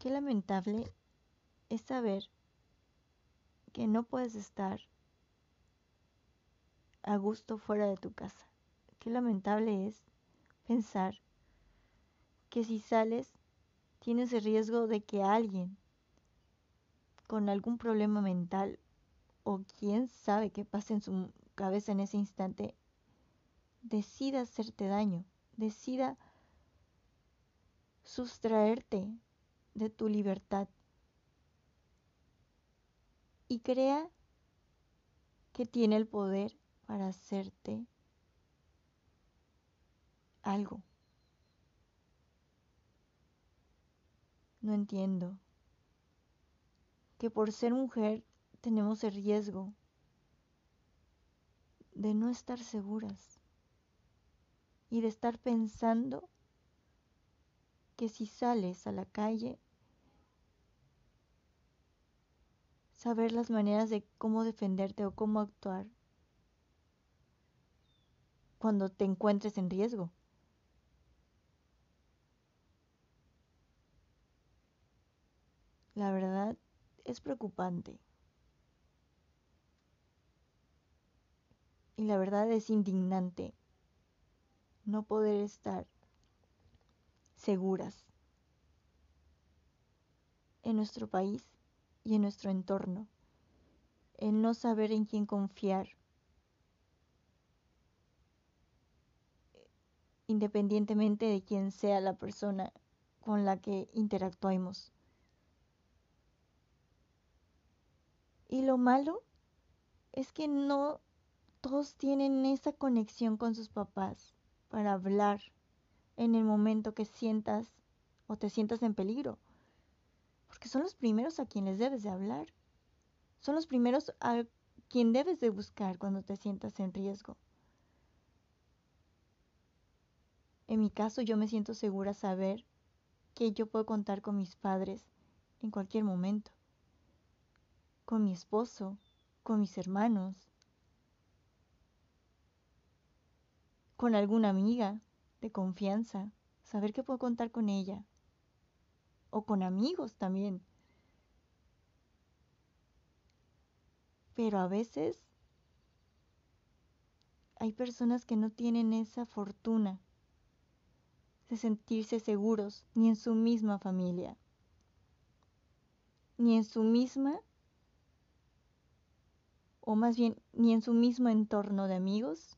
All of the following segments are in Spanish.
Qué lamentable es saber que no puedes estar a gusto fuera de tu casa. Qué lamentable es pensar que si sales tienes el riesgo de que alguien con algún problema mental o quién sabe qué pasa en su cabeza en ese instante decida hacerte daño, decida sustraerte de tu libertad y crea que tiene el poder para hacerte algo. No entiendo que por ser mujer tenemos el riesgo de no estar seguras y de estar pensando que si sales a la calle, saber las maneras de cómo defenderte o cómo actuar cuando te encuentres en riesgo. La verdad es preocupante. Y la verdad es indignante no poder estar seguras en nuestro país y en nuestro entorno, en no saber en quién confiar, independientemente de quién sea la persona con la que interactuemos. Y lo malo es que no todos tienen esa conexión con sus papás para hablar en el momento que sientas o te sientas en peligro. Porque son los primeros a quienes debes de hablar. Son los primeros a quien debes de buscar cuando te sientas en riesgo. En mi caso yo me siento segura saber que yo puedo contar con mis padres en cualquier momento. Con mi esposo, con mis hermanos, con alguna amiga, de confianza, saber que puedo contar con ella o con amigos también. Pero a veces hay personas que no tienen esa fortuna de sentirse seguros ni en su misma familia, ni en su misma, o más bien, ni en su mismo entorno de amigos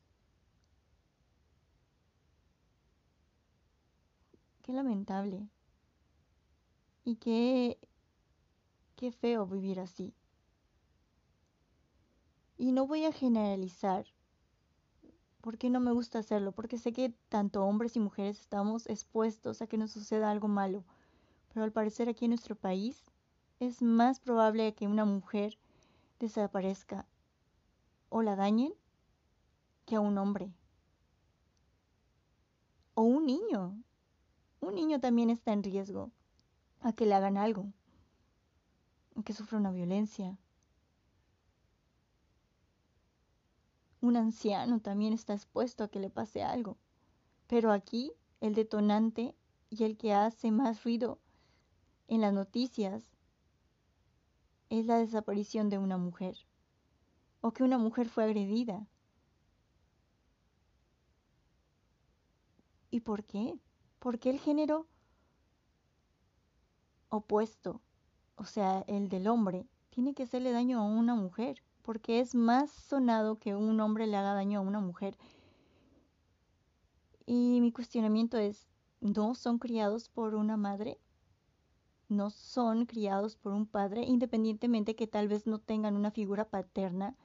Qué lamentable. Y qué, qué feo vivir así. Y no voy a generalizar, porque no me gusta hacerlo, porque sé que tanto hombres y mujeres estamos expuestos a que nos suceda algo malo, pero al parecer aquí en nuestro país es más probable que una mujer desaparezca o la dañen que a un hombre. O un niño. Un niño también está en riesgo a que le hagan algo, a que sufra una violencia. Un anciano también está expuesto a que le pase algo. Pero aquí el detonante y el que hace más ruido en las noticias es la desaparición de una mujer o que una mujer fue agredida. ¿Y por qué? ¿por qué el género opuesto, o sea, el del hombre, tiene que hacerle daño a una mujer? Porque es más sonado que un hombre le haga daño a una mujer. Y mi cuestionamiento es, ¿no son criados por una madre? ¿No son criados por un padre, independientemente que tal vez no tengan una figura paterna?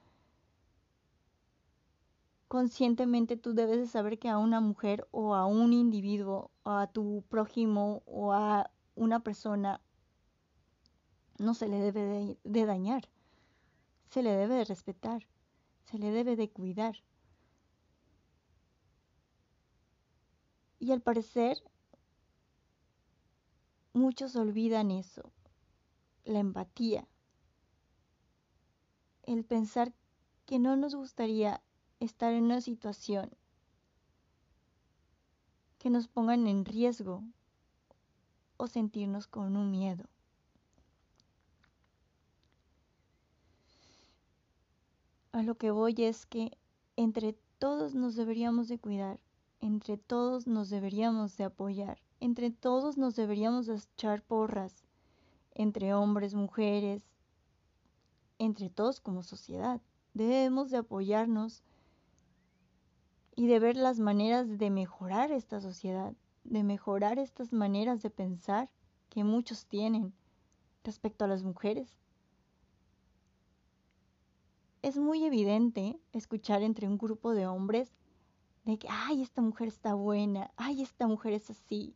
conscientemente tú debes de saber que a una mujer o a un individuo o a tu prójimo o a una persona no se le debe de, dañar, se le debe de respetar, se le debe de cuidar. Y al parecer muchos olvidan eso, la empatía, el pensar que no nos gustaría estar en una situación que nos pongan en riesgo o sentirnos con un miedo. A lo que voy es que entre todos nos deberíamos de cuidar, entre todos nos deberíamos de apoyar, entre todos nos deberíamos de echar porras, entre hombres, mujeres, entre todos como sociedad. Debemos de apoyarnos y de ver las maneras de mejorar esta sociedad, de mejorar estas maneras de pensar que muchos tienen respecto a las mujeres. Es muy evidente escuchar entre un grupo de hombres de que, ay, esta mujer está buena, ay, esta mujer es así.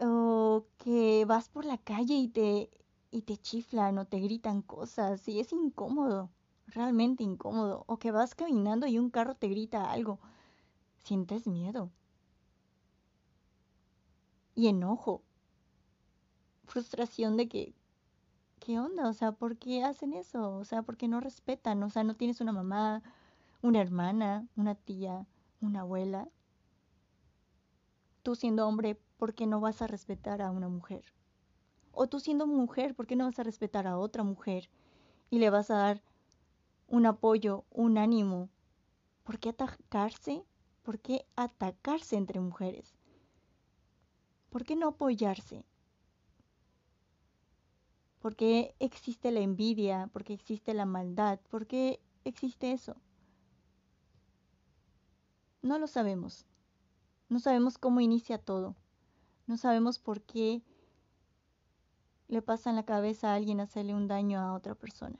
O que vas por la calle y te, y te chiflan o te gritan cosas y es incómodo, realmente incómodo. O que vas caminando y un carro te grita algo. Sientes miedo. Y enojo. Frustración de que, ¿qué onda? O sea, ¿por qué hacen eso? O sea, ¿por qué no respetan? O sea, no tienes una mamá, una hermana, una tía, una abuela. Tú siendo hombre, ¿por qué no vas a respetar a una mujer? O tú siendo mujer, ¿por qué no vas a respetar a otra mujer y le vas a dar un apoyo, un ánimo? ¿Por qué atacarse? ¿Por qué atacarse entre mujeres? ¿Por qué no apoyarse? ¿Por qué existe la envidia? ¿Por qué existe la maldad? ¿Por qué existe eso? No lo sabemos. No sabemos cómo inicia todo. No sabemos por qué le pasa en la cabeza a alguien hacerle un daño a otra persona.